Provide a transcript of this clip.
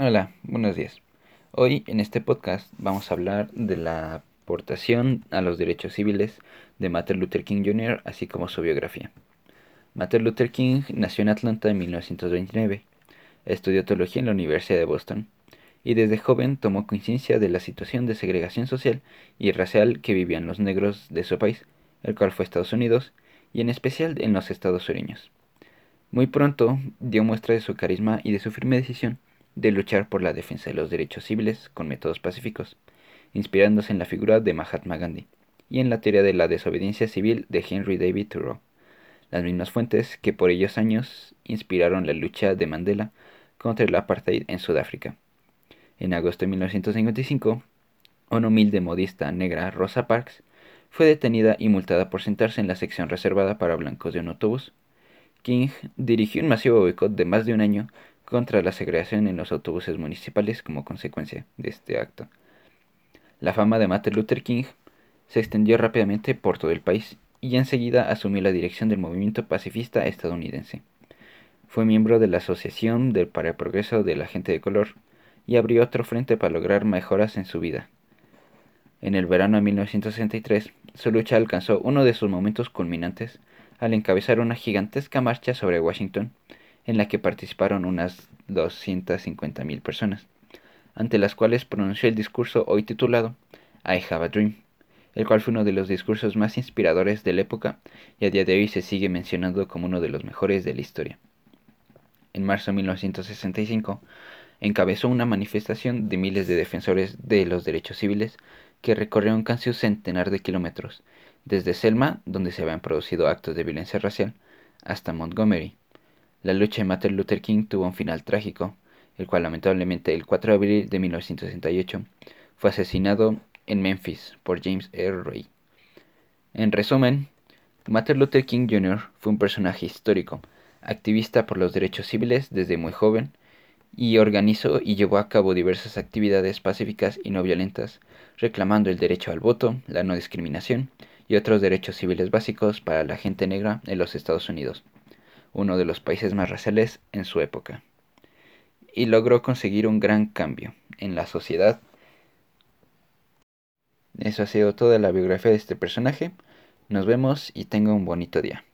Hola, buenos días. Hoy en este podcast vamos a hablar de la aportación a los derechos civiles de Martin Luther King Jr., así como su biografía. Martin Luther King nació en Atlanta en 1929. Estudió teología en la Universidad de Boston y desde joven tomó conciencia de la situación de segregación social y racial que vivían los negros de su país, el cual fue Estados Unidos, y en especial en los estados sureños. Muy pronto dio muestra de su carisma y de su firme decisión de luchar por la defensa de los derechos civiles con métodos pacíficos, inspirándose en la figura de Mahatma Gandhi y en la teoría de la desobediencia civil de Henry David Thoreau, las mismas fuentes que por ellos años inspiraron la lucha de Mandela contra el apartheid en Sudáfrica. En agosto de 1955, una humilde modista negra, Rosa Parks, fue detenida y multada por sentarse en la sección reservada para blancos de un autobús. King dirigió un masivo boicot de más de un año contra la segregación en los autobuses municipales como consecuencia de este acto. La fama de Martin Luther King se extendió rápidamente por todo el país y enseguida asumió la dirección del movimiento pacifista estadounidense. Fue miembro de la Asociación para el Progreso de la Gente de Color y abrió otro frente para lograr mejoras en su vida. En el verano de 1963, su lucha alcanzó uno de sus momentos culminantes al encabezar una gigantesca marcha sobre Washington en la que participaron unas 250.000 personas, ante las cuales pronunció el discurso hoy titulado I Have a Dream, el cual fue uno de los discursos más inspiradores de la época y a día de hoy se sigue mencionando como uno de los mejores de la historia. En marzo de 1965, encabezó una manifestación de miles de defensores de los derechos civiles que recorrieron casi un centenar de kilómetros, desde Selma, donde se habían producido actos de violencia racial, hasta Montgomery, la lucha de Martin Luther King tuvo un final trágico, el cual lamentablemente el 4 de abril de 1968 fue asesinado en Memphis por James R. Ray. En resumen, Martin Luther King Jr. fue un personaje histórico, activista por los derechos civiles desde muy joven, y organizó y llevó a cabo diversas actividades pacíficas y no violentas, reclamando el derecho al voto, la no discriminación y otros derechos civiles básicos para la gente negra en los Estados Unidos uno de los países más raciales en su época, y logró conseguir un gran cambio en la sociedad. Eso ha sido toda la biografía de este personaje. Nos vemos y tenga un bonito día.